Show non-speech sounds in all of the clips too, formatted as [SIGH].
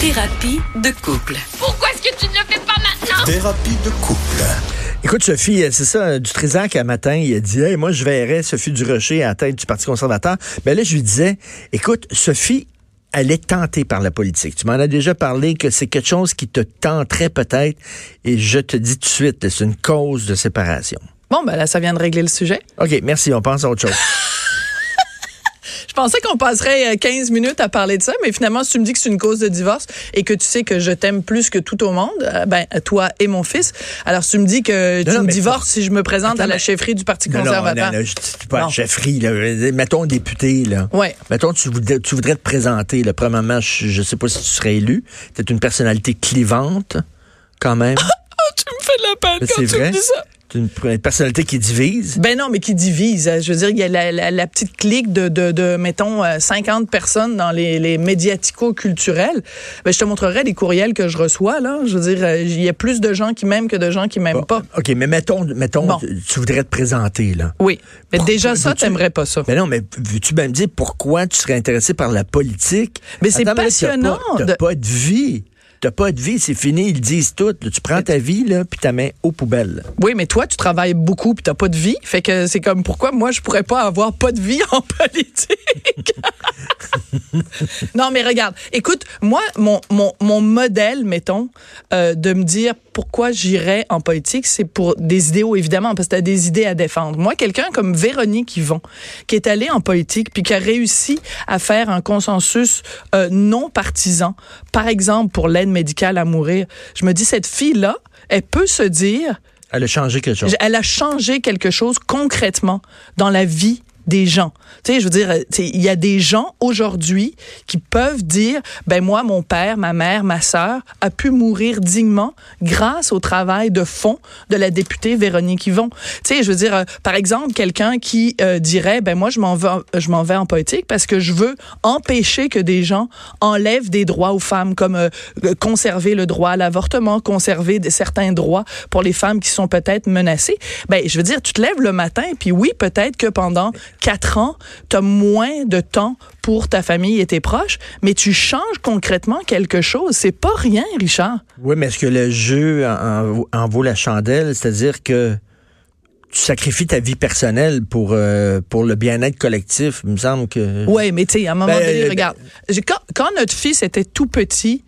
Thérapie de couple. Pourquoi est-ce que tu ne le fais pas maintenant? Thérapie de couple. Écoute, Sophie, euh, c'est ça, du Trisac, un matin, il a dit, hey, moi, je verrais Sophie Durocher à la tête du Parti conservateur. Ben là, je lui disais, écoute, Sophie, elle est tentée par la politique. Tu m'en as déjà parlé que c'est quelque chose qui te tenterait peut-être, et je te dis tout de suite, c'est une cause de séparation. Bon, ben là, ça vient de régler le sujet. OK, merci, on pense à autre chose. [LAUGHS] Je pensais qu'on passerait euh, 15 minutes à parler de ça, mais finalement, si tu me dis que c'est une cause de divorce et que tu sais que je t'aime plus que tout au monde, euh, ben toi et mon fils, alors si tu me dis que tu non, me divorces si je me présente Attends, à la chefferie du Parti Non, conservateur. non, non, je dis pas chefferie, là. Mettons député, là. Ouais. Mettons, tu voudrais, tu voudrais te présenter, là. Premièrement, je, je sais pas si tu serais élu. T'es une personnalité clivante, quand même. [LAUGHS] tu me fais de la peine Mais quand tu vrai. me dis ça. Une, personnalité qui divise? Ben non, mais qui divise. Je veux dire, il y a la, la- la petite clique de, de, de, mettons, euh, 50 personnes dans les, les médiatico-culturels. Ben, je te montrerai les courriels que je reçois, là. Je veux dire, euh, il y a plus de gens qui m'aiment que de gens qui m'aiment pas. OK, mais mettons, mettons Bon. tu, voudrais te présenter, là. Oui. Mais Pourquoi déjà, ça, t'aimerais pas ça. Mais non, mais veux-tu bien me dire pourquoi tu serais intéressé par la politique? Mais c'est Attends, t'as passionnant pas- de- pas de vie. Pas de vie, c'est fini, ils disent tout. Tu prends ta vie, là, puis ta main aux poubelles. Oui, mais toi, tu travailles beaucoup puis t'as pas de vie. Fait que c'est comme pourquoi moi je pourrais pas avoir pas de vie en [LAUGHS] politique? [LAUGHS] non, mais regarde, écoute, moi, mon, mon, mon modèle, mettons, euh, de me dire pourquoi j'irais en politique, c'est pour des idéaux, évidemment, parce que tu as des idées à défendre. Moi, quelqu'un comme Véronique Yvon, qui est allée en politique puis qui a réussi à faire un consensus euh, non partisan, par exemple pour l'aide médicale à mourir, je me dis, cette fille-là, elle peut se dire, Elle a changé quelque chose. elle a changé quelque chose concrètement dans la vie des gens. Tu sais, je veux dire, euh, il y a des gens aujourd'hui qui peuvent dire, ben moi, mon père, ma mère, ma sœur a pu mourir dignement grâce au travail de fond de la députée Véronique Yvon. Tu sais, je veux dire, euh, par exemple, quelqu'un qui euh, dirait, ben moi, je m'en vais, je m'en vais en politique parce que je veux empêcher que des gens enlèvent des droits aux femmes, comme conserver le droit à l'avortement, conserver certains droits pour les femmes qui sont peut-être menacées. Ben, je veux dire, tu te lèves le matin, puis oui, peut-être que pendant quatre ans, tu as moins de temps pour ta famille et tes proches, mais tu changes concrètement quelque chose. C'est pas rien, Richard. Oui, mais est-ce que le jeu en, vaut la chandelle? C'est-à-dire que tu sacrifies ta vie personnelle pour, euh, pour le bien-être collectif. Il me semble que... Oui, mais tu sais, à un moment Ben, donné, regarde, quand notre fils était tout petit,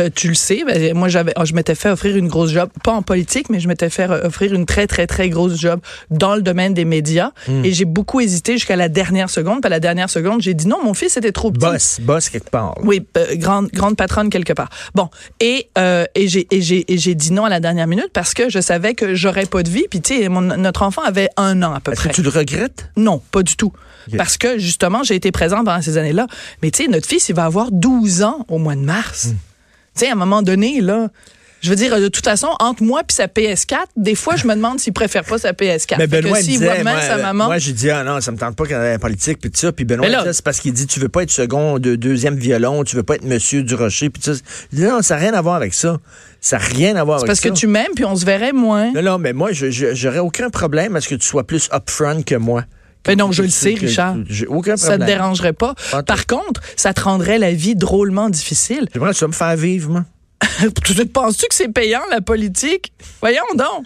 euh, tu le sais, ben, moi j'avais, je m'étais fait offrir une grosse job, pas en politique, mais je m'étais fait offrir une très très très grosse job dans le domaine des médias, Hmm. et j'ai beaucoup hésité jusqu'à la dernière seconde. Puis à la dernière seconde, j'ai dit non, mon fils était trop petit. Boss, boss quelque part. Oui, euh, grande grande patronne quelque part. Bon, et euh, et j'ai et j'ai et j'ai dit non à la dernière minute parce que je savais que j'aurais pas de vie. Puis tu sais, notre enfant avait un an à peu près. que tu le regrettes? Non, pas du tout. Parce que, justement, j'ai été présente pendant ces années-là. Mais tu sais, notre fils, il va avoir 12 ans au mois de mars. Hmm. Tu sais, à un moment donné, là, je veux dire, de toute façon, entre moi et sa PS4, des fois, je me demande s'il préfère pas sa PS4. Mais Fait que Benoît il disait, voit moi, sa maman... moi j'ai dit ah non, ça me tente pas qu'elle ait la politique puis tout ça. Puis Benoît c'est parce qu'il dit tu veux pas être second, de, deuxième violon, tu veux pas être Monsieur du Rocher puis tout ça. Non, ça n'a rien à voir avec ça. Ça n'a rien à voir c'est avec parce ça. que tu m'aimes, puis on se verrait moins. Non non, mais moi je- j'aurais aucun problème à ce que tu sois plus upfront que moi. Mais non, je le sais, Richard. Aucun Ça problème. te dérangerait pas. Par contre, ça te rendrait la vie drôlement difficile. J'aimerais que tu vas me faire vivre moi. [LAUGHS] tu te penses-tu que c'est payant, la politique? Voyons donc.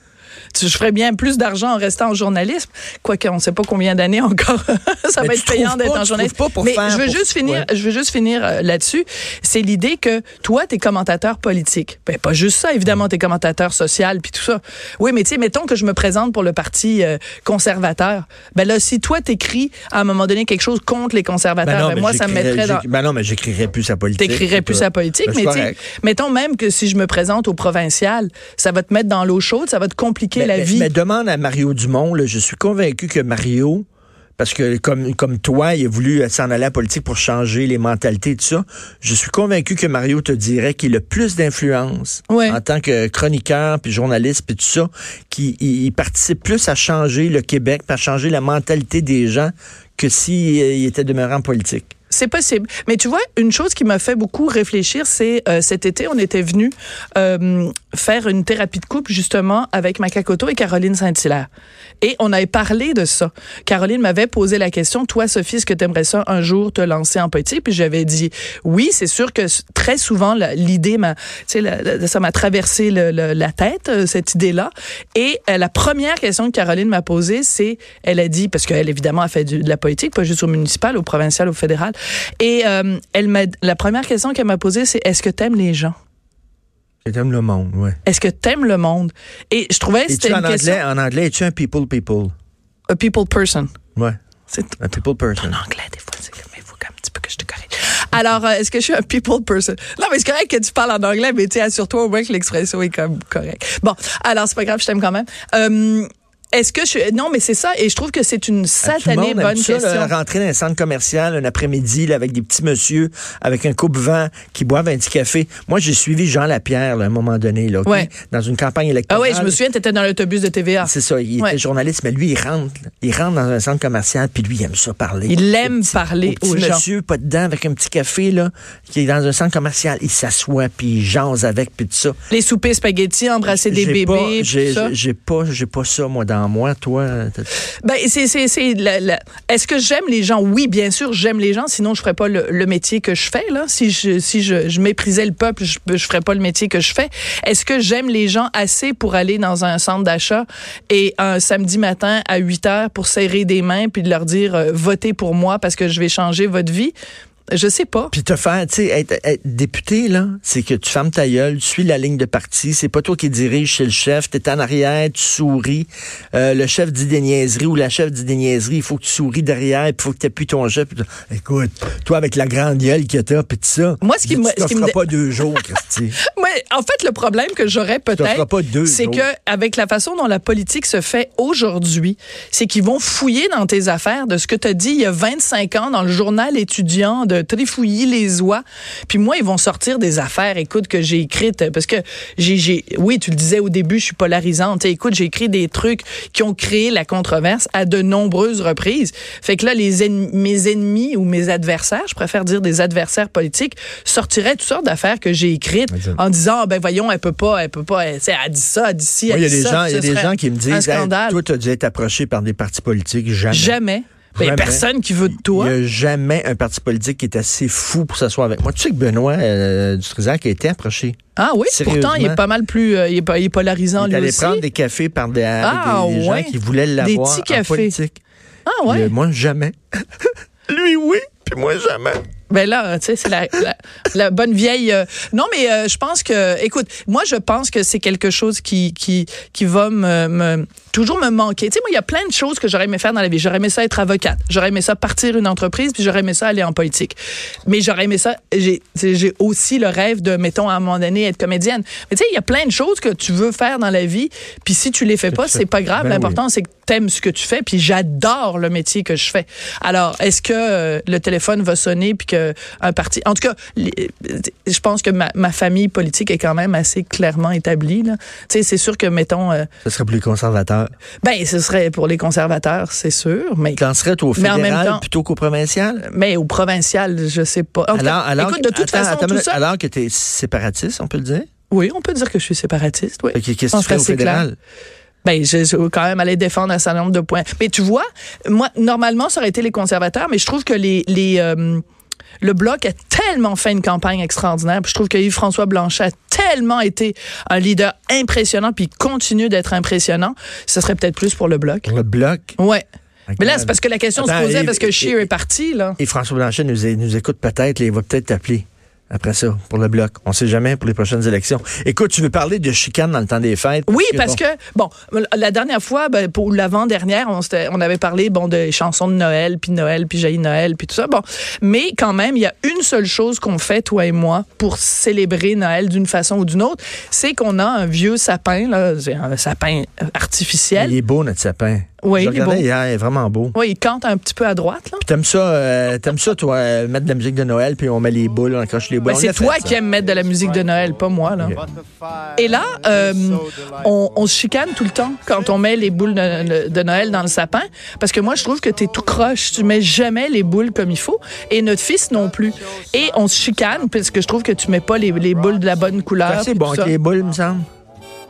Tu- Je ferais bien plus d'argent en restant en journalisme. Quoique, on ne sait pas combien d'années encore [LAUGHS] ça Mais va être payant d'être en pour Mais faire- je veux pour- juste finir, Ouais. je veux juste finir là-dessus. C'est l'idée que toi, t'es commentateur politique. Ben, pas juste ça, évidemment, t'es commentateur social puis tout ça. Oui, mais tu sais, mettons que je me présente pour le parti euh, conservateur. Ben là, si toi, t'écris à un moment donné quelque chose contre les conservateurs, ben, moi, ça me mettrait dans... Ben non, mais j'écrirais plus sa politique. T'écrirais plus sa politique, Ben, mais tu mettons même que si je me présente au provincial, ça va te mettre dans l'eau chaude, ça va te compliquer Mais, la mais- vie. mais demande à Mario Dumont, là, je suis convaincu que Mario, parce que comme, comme toi, il a voulu s'en aller à la politique pour changer les mentalités et tout ça, je suis convaincu que Mario te dirait qu'il a plus d'influence Ouais. en tant que chroniqueur, puis journaliste, puis tout ça, qu'il il- il participe plus à changer le Québec, puis à changer la mentalité des gens que s'il était demeuré en politique. C'est possible. Mais tu vois, une chose qui m'a fait beaucoup réfléchir, c'est euh, cet été, on était venu euh, faire une thérapie de couple justement avec Macacoto et Caroline Saint-Hilaire. Et on avait parlé de ça. Caroline m'avait posé la question, toi, Sophie, est-ce que tu aimerais ça un jour te lancer en politique? Puis j'avais dit oui, c'est sûr que très souvent, l'idée ça m'a traversé la tête, euh, cette idée-là. Et euh, la première question que Caroline m'a posée, c'est, elle a dit, parce qu'elle évidemment a fait de la politique, pas juste au municipal, au provincial, au fédéral. Et euh, elle m'a, la première question qu'elle m'a posée, c'est est-ce que tu aimes les gens? T'aimes le monde, oui. Est-ce que t'aimes le monde? Et je trouvais que c'était une en question... Anglais, en anglais, es-tu un people people? A people person. Ouais. Un people person. En anglais, des fois, c'est comme, il faut un petit peu que je te corrige. Alors, euh, est-ce que je suis un people person? Non, mais c'est correct que tu parles en anglais, mais tu assure-toi au moins que l'expression est comme correcte. Bon, alors, c'est pas grave, je t'aime quand même. Euh, est-ce que je non mais c'est ça et je trouve que c'est une satanée bonne ça, question. Là, rentrer dans un centre commercial un après-midi avec des petits monsieur avec un coupe-vent qui boivent un petit café. Moi j'ai suivi Jean Lapierre là, à un moment donné là, ouais. dans une campagne électorale. Ah oui, je me souviens tu étais dans l'autobus de TVA. C'est ça, il ouais. était journaliste mais lui il rentre, il rentre dans un centre commercial puis lui il aime ça parler. Il aime parler au aux petit gens. monsieur pas dedans avec un petit café là qui est dans un centre commercial, il s'assoit puis il jase avec puis tout ça. Les soupers spaghettis, embrasser des bébés, j'ai pas j'ai pas ça moi dans moi toi? Ben, c'est, c'est, c'est. Est-ce que j'aime les gens? Oui, bien sûr, j'aime les gens. Sinon, je ferais pas le, métier que je fais, là. Si je, si je, je méprisais le peuple, je, je ferais pas le métier que je fais. Est-ce que j'aime les gens assez pour aller dans un centre d'achat et un samedi matin à 8 heures pour serrer des mains puis de leur dire, euh, votez pour moi parce que je vais changer votre vie? Je sais pas. Puis te faire, tu sais, être, être, député, là, c'est que tu fermes ta gueule, tu suis la ligne de parti, c'est pas toi qui dirige, c'est le chef, t'es en arrière, tu souris, euh, le chef dit des niaiseries ou la chef dit des niaiseries, il faut que tu souris derrière, puis il faut que tu appuies ton chef. Pis, écoute, toi avec la grande gueule que t'as, puis tout ça, Moi, ce qui tu me... pas deux jours, Christy. [LAUGHS] Moi, en fait, le problème que j'aurais peut-être, c'est que avec la façon dont la politique se fait aujourd'hui, c'est qu'ils vont fouiller dans tes affaires de ce que tu as dit il y a 25 ans dans le journal étudiant de trifouiller les oies. Puis moi, ils vont sortir des affaires, écoute, que j'ai écrites, parce que j'ai, oui, tu le disais au début, je suis polarisante. T'sais, écoute, j'ai écrit des trucs qui ont créé la controverse à de nombreuses reprises. Fait que là, les ennemis, mes ennemis ou mes adversaires, je préfère dire des adversaires politiques, sortiraient toutes sortes d'affaires que j'ai écrites en disant, oh, ben voyons, elle peut pas, elle peut pas, elle, elle dit ça, elle dit ci, elle Il y a dit des ça. gens, il y a des gens qui me disent, hey, toi, tu as dû être approché par des partis politiques, jamais. Jamais. Il n'y a personne qui veut de toi. Il n'y a jamais un parti politique qui est assez fou pour s'asseoir avec moi. Tu sais que Benoît euh, Dutrisac a été approché. Ah oui, pourtant, il est pas mal plus euh, il, est, il est polarisant il lui allait aussi. prendre des cafés par des, ah, avec des, des ouais. gens qui voulaient l'avoir Des petits en cafés. politique. Ah ouais. Et moi, jamais. [LAUGHS] Lui, oui, puis moi, jamais. Ben là, tu sais, c'est la, la, la, bonne vieille. Euh, non, mais euh, je pense que, écoute, moi, je pense que c'est quelque chose qui qui qui va me, me toujours me manquer. Tu sais, moi, il y a plein de choses que j'aurais aimé faire dans la vie. J'aurais aimé ça être avocate. J'aurais aimé ça partir une entreprise, puis j'aurais aimé ça aller en politique. Mais j'aurais aimé ça. J'ai j'ai aussi le rêve de, mettons, à un moment donné, être comédienne. Mais tu sais, il y a plein de choses que tu veux faire dans la vie, puis si tu les fais pas, c'est pas grave. Ben L'important, oui. c'est que t'aimes ce que tu fais, puis j'adore le métier que je fais. Alors, est-ce que euh, le téléphone va sonner, puis que un parti en tout cas, les, je pense que ma, ma, famille politique est quand même assez clairement établie. Tu sais, c'est sûr que, mettons... Euh, ce serait pour les conservateurs. Ben, ce serait pour les conservateurs, c'est sûr. Mais T'en serais au fédéral temps, plutôt qu'au provincial? Mais au provincial, je sais pas. En alors, alors, écoute, de toute attends, façon, attends, tout ça... Alors que tu es séparatiste, on peut le dire? Oui, on peut dire que je suis séparatiste, oui. Qu'est-ce que tu ferais au fédéral? Clair. Ben, je, je quand même aller défendre un certain nombre de points. Mais tu vois, moi, normalement, ça aurait été les conservateurs, mais je trouve que les... les euh, le Bloc a tellement fait une campagne extraordinaire. Puis je trouve que Yves-François Blanchet a tellement été un leader impressionnant, puis il continue d'être impressionnant. Ce serait peut-être plus pour le Bloc. Pour le Bloc? Ouais. Okay. Mais là, c'est parce que la question Attends, se posait et, parce que Scheer est parti, là. Et François Blanchet nous, nous écoute peut-être, il va peut-être t'appeler après ça, pour le bloc. On sait jamais pour les prochaines élections. Écoute, tu veux parler de chicane dans le temps des fêtes? Oui, parce que, bon, la dernière fois, ben, pour l'avant-dernière, on, on, avait parlé, bon, des chansons de Noël, puis Noël, puis Jaillit Noël, puis tout ça. Bon, mais quand même, il y a une seule chose qu'on fait, toi et moi, pour célébrer Noël d'une façon ou d'une autre, c'est qu'on a un vieux sapin, là, un sapin artificiel. Il est beau, notre sapin. Oui, Je il est regardais beau. hier, il est vraiment beau. Oui, il cante un petit peu à droite, là. Puis t'aimes ça, euh, t'aimes ça, toi, euh, mettre de la musique de Noël, puis on met les boules, on accroche les boules. Ben, On c'est fait, toi qui aimes mettre de la musique de Noël, pas moi, là. Et là, euh, on, on se chicane tout le temps quand on met les boules de, de Noël dans le sapin, parce que moi, je trouve que t'es tout croche. Tu mets jamais les boules comme il faut, et notre fils non plus. Et on se chicane, parce que je trouve que tu mets pas les, les boules de la bonne couleur. C'est bon avec les boules, me semble.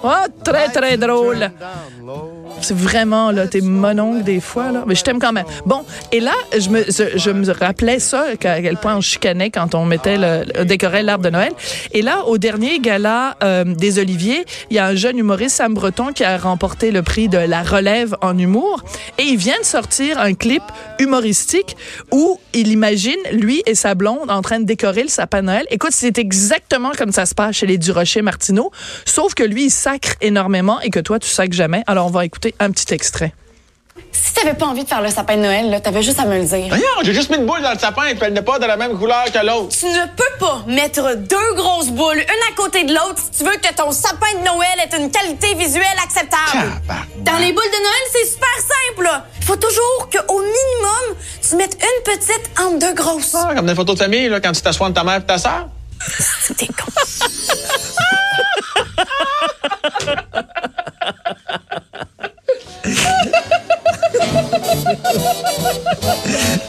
Oh, très, très drôle. C'est vraiment, là, t'es mononcle des fois, là. Mais je t'aime quand même. Bon, et là, je me, je, me rappelais ça, qu'à quel point on chicanait quand on mettait le, décorait l'arbre de Noël. Et là, au dernier gala euh, des Oliviers, il y a un jeune humoriste, Sam Breton, qui a remporté le prix de la relève en humour. Et il vient de sortir un clip humoristique où il imagine, lui et sa blonde, en train de décorer le sapin de Noël. Écoute, c'est exactement comme ça se passe chez les Durocher Martineau, sauf que lui, il sacre énormément et que toi, tu sacres jamais. Alors, on va écouter un petit extrait. Si t'avais pas envie de faire le sapin de Noël, là, t'avais juste à me le dire. Voyons, j'ai juste mis une boule dans le sapin et puis elle n'est pas de la même couleur que l'autre. Tu ne peux pas mettre deux grosses boules, une à côté de l'autre, si tu veux que ton sapin de Noël ait une qualité visuelle acceptable. Tabarnak. Dans les boules de Noël, c'est super simple. là. Il faut toujours qu'au minimum, tu mettes une petite entre deux grosses. Ah, comme dans les photos de famille, là, quand tu t'assois de ta mère et ta sœur. [LAUGHS] T'es con.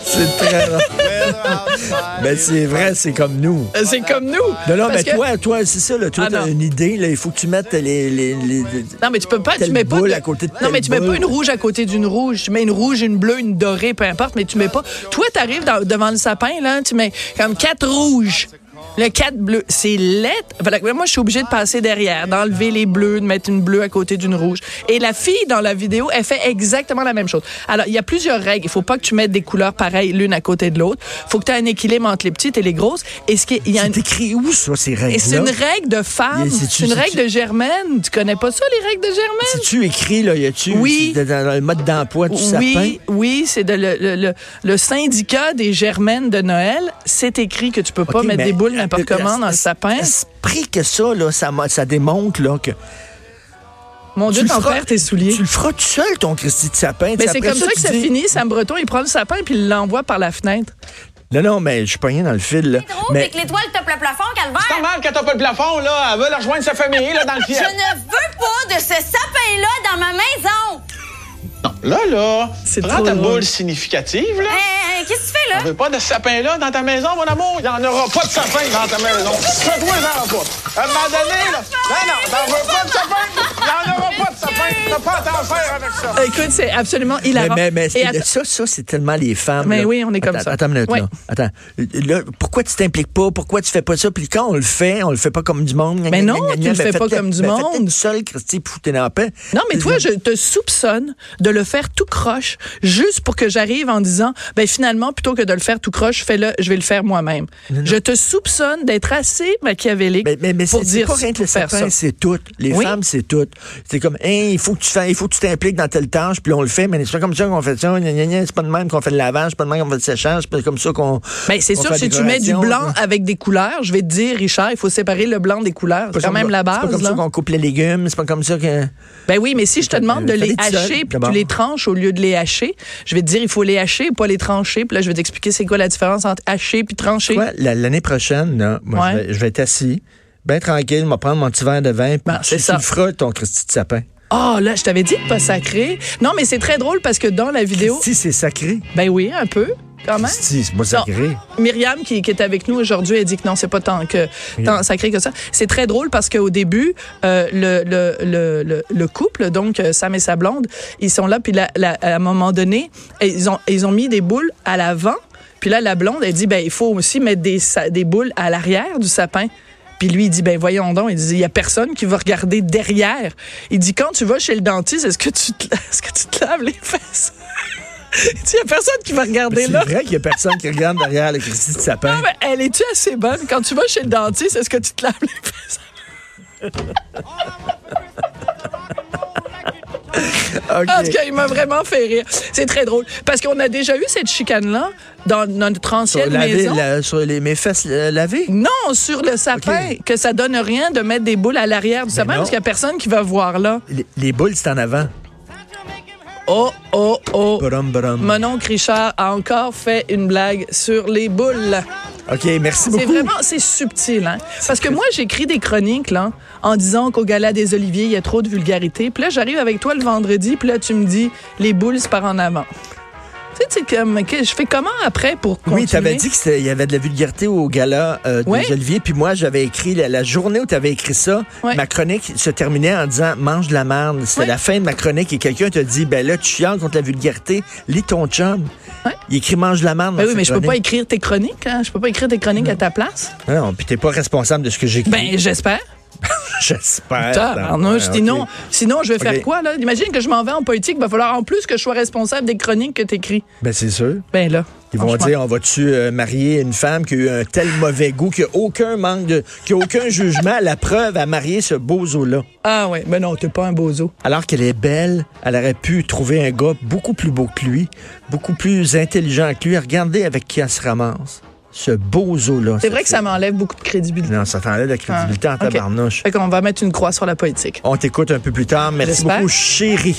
C'est très drôle. Ben, c'est vrai, c'est comme nous. Euh, C'est comme nous. Non, non, mais que- toi, toi, c'est ça, là. Toi, Ah, t'as une idée, là. Il faut que tu mettes les. les, les- Non, mais tu peux pas, tu mets pas. de- à côté de non, mais tu mets pas une rouge à côté d'une rouge. Tu mets une rouge, une bleue, une dorée, peu importe, mais tu mets pas. Toi, t'arrives devant le sapin, là, tu mets comme quatre rouges. Le 4 bleu, c'est lettre. moi, je suis obligée de passer derrière, d'enlever les bleus, de mettre une bleue à côté d'une rouge. Et la fille, dans la vidéo, elle fait exactement la même chose. Alors, il y a plusieurs règles. Il faut pas que tu mettes des couleurs pareilles l'une à côté de l'autre. faut que tu aies un équilibre entre les petites et les grosses. Et ce qui il y a un- C'est écrit où, ça, ces règles c'est une règle de femme. C'est une règle de Germaine. Tu connais pas ça, les règles de Germaine? C'est-tu écrit, là? Y a-tu. Oui. Dans le mode d'emploi du sapin? Oui, oui, c'est le, le, syndicat des germaines de Noël. C'est écrit que tu peux pas mettre des boules n'importe comment dans le sapin. Esprit que ça, là, ça, m'a- ça démontre, là, que. Mon Dieu, tu le t'en perds tes souliers. Tu le feras tout seul, ton Christy de sapin. Mais c'est comme ça que ça dis- finit. Sam Breton, il prend le sapin puis il l'envoie par la fenêtre. Non, non, mais je suis pas rien dans le fil, là. drôle, Mais c'est que l'étoile tape le plafond, C'est Calvaire. normal quand t'as pas le plafond, là. Elle veut la rejoindre sa famille, là, dans le Je fiel. ne veux pas de ce sapin-là dans ma maison. Là, là, C'est prends trop ta drôle. boule significative, là. Hey, qu'est-ce que tu fais là? On veut pas de ce sapin-là dans ta maison, mon amour. Il n'y en aura pas de sapin dans ta maison. Fais-toi-en pas. À un moment donné, là. Non, non, t'en veux pas de sapin. Il n'y en aura pas de sapin. T'as pas à t'en faire avec ça. Écoute, c'est absolument Mais, hilarant. mais, mais Et att- ça, ça, c'est tellement les femmes. Mais là. oui, on est comme Attends, ça. Attends une minute, Oui. là. Attends. Là, pourquoi tu t'impliques pas? Pourquoi tu fais pas ça? Puis quand on le fait, on le fait pas comme du monde. Mais non, tu le fais pas comme du monde. Seul, Christy, pour t'es en paix. Non, mais toi, je te soupçonne de le faire tout croche, juste pour que j'arrive en disant, ben finalement, plutôt que de le faire tout croche, fais-le, je vais le faire moi-même. Je te soupçonne d'être assez machiavélique Mais, mais, mais pour dire pas rien que pour le faire sapin, ça. c'est tout. Les Oui. femmes, c'est tout. C'est comme, hein, il faut que tu fais, il faut que tu t'impliques dans telle tâche, puis on le fait, mais c'est pas comme ça qu'on fait ça. C'est pas de même qu'on fait le lavage, c'est pas de même qu'on fait le séchage, c'est pas comme ça qu'on. Ben, c'est sûr, si tu mets du blanc avec des couleurs, je vais te dire, Richard, il faut séparer le blanc des couleurs. C'est quand même la C'est pas base, comme ça qu'on coupe les légumes, c'est pas comme ça que. Ben oui, mais si je te demande de les hacher, puis tu les au lieu de les hacher, je vais te dire, il faut les hacher, pas les trancher. Puis là, je vais t'expliquer c'est quoi la différence entre hacher puis trancher. Quoi, l'année prochaine, là, moi, Ouais. je, vais, je vais être assis, bien tranquille, je vais prendre mon petit verre de vin, puis Ben, c'est tu, ça. tu feras, ton Christy de sapin. Oh, là, je t'avais dit de pas sacrer. Non, mais c'est très drôle parce que dans la vidéo, Si c'est sacré. ben oui, un peu, quand même? Si, c'est pas sacré. Myriam, qui, qui est avec nous aujourd'hui, elle dit que non, c'est pas tant, que, tant sacré que ça. C'est très drôle parce qu'au début, euh, le, le, le, le, le couple, donc euh, Sam et sa blonde, ils sont là, puis là, à un moment donné, ils ont, ils ont mis des boules à l'avant. Puis là, la blonde, elle dit, ben, il faut aussi mettre des, des boules à l'arrière du sapin. Puis lui, il dit, ben voyons donc, il dit, il y a personne qui va regarder derrière. Il dit, quand tu vas chez le dentiste, est-ce que tu te, [LAUGHS] est-ce que tu te laves les fesses? [LAUGHS] il y a personne qui va regarder C'est là. vrai qu'il y a personne qui regarde derrière le Christy de sapin. Ah, mais elle est-tu assez bonne? Quand tu vas chez le dentiste, est-ce que tu te laves les fesses? [LAUGHS] En tout cas, il m'a vraiment fait rire. C'est très drôle. Parce qu'on a déjà eu cette chicane-là dans notre Sur, ancienne laver, maison. la- sur les, mes fesses euh, lavées? Non, sur le sapin, que ça donne rien de mettre des boules à l'arrière du sapin non. parce qu'il n'y a personne qui va voir là. Les, les boules, c'est en avant. Oh, oh, oh. Brum, brum. Mon oncle Richard a encore fait une blague sur les boules. OK, merci C'est beaucoup. vraiment, c'est subtil, hein? Parce que moi, j'écris des chroniques, là, en disant qu'au Gala des Oliviers, il y a trop de vulgarité. Puis là, j'arrive avec toi le vendredi, puis là, tu me dis, les boules, c'est par en avant. Tu sais, comme, que- je fais comment après pour continuer? Oui, tu avais dit qu'il y avait de la vulgarité au gala euh, des Ouais. Olivier, puis moi, j'avais écrit, la, la journée où tu avais écrit ça, ma chronique se terminait en disant « mange de la merde ». C'était la fin de ma chronique et quelqu'un te dit « ben là, tu chiales contre la vulgarité, lis ton chum. Il écrit « mange de la merde » Ben oui, mais je peux pas écrire tes chroniques, hein? Je peux pas écrire tes chroniques à ta place. Non, puis t'es pas responsable de ce que j'écris. Ben, j'espère. [LAUGHS] J'espère. Sinon, sinon, je vais faire quoi, là? Imagine que je m'en vais en politique, il va falloir en plus que je sois responsable des chroniques que t'écris. Ben c'est sûr. Ben là. Ils vont dire, on va-tu euh, marier une femme qui a eu un tel mauvais goût, qui a aucun manque de, qui a aucun jugement, la preuve à marier ce bozo-là? Ah ouais, ben non, t'es pas un bozo. Alors qu'elle est belle, elle aurait pu trouver un gars beaucoup plus beau que lui, beaucoup plus intelligent que lui. Regardez avec qui elle se ramasse. Ce bozo-là. C'est vrai que ça m'enlève beaucoup de crédibilité. Non, ça t'enlève la crédibilité en Ah, tabarnouche. Fait qu'on va mettre une croix sur la politique. On t'écoute un peu plus tard. Merci beaucoup, chérie.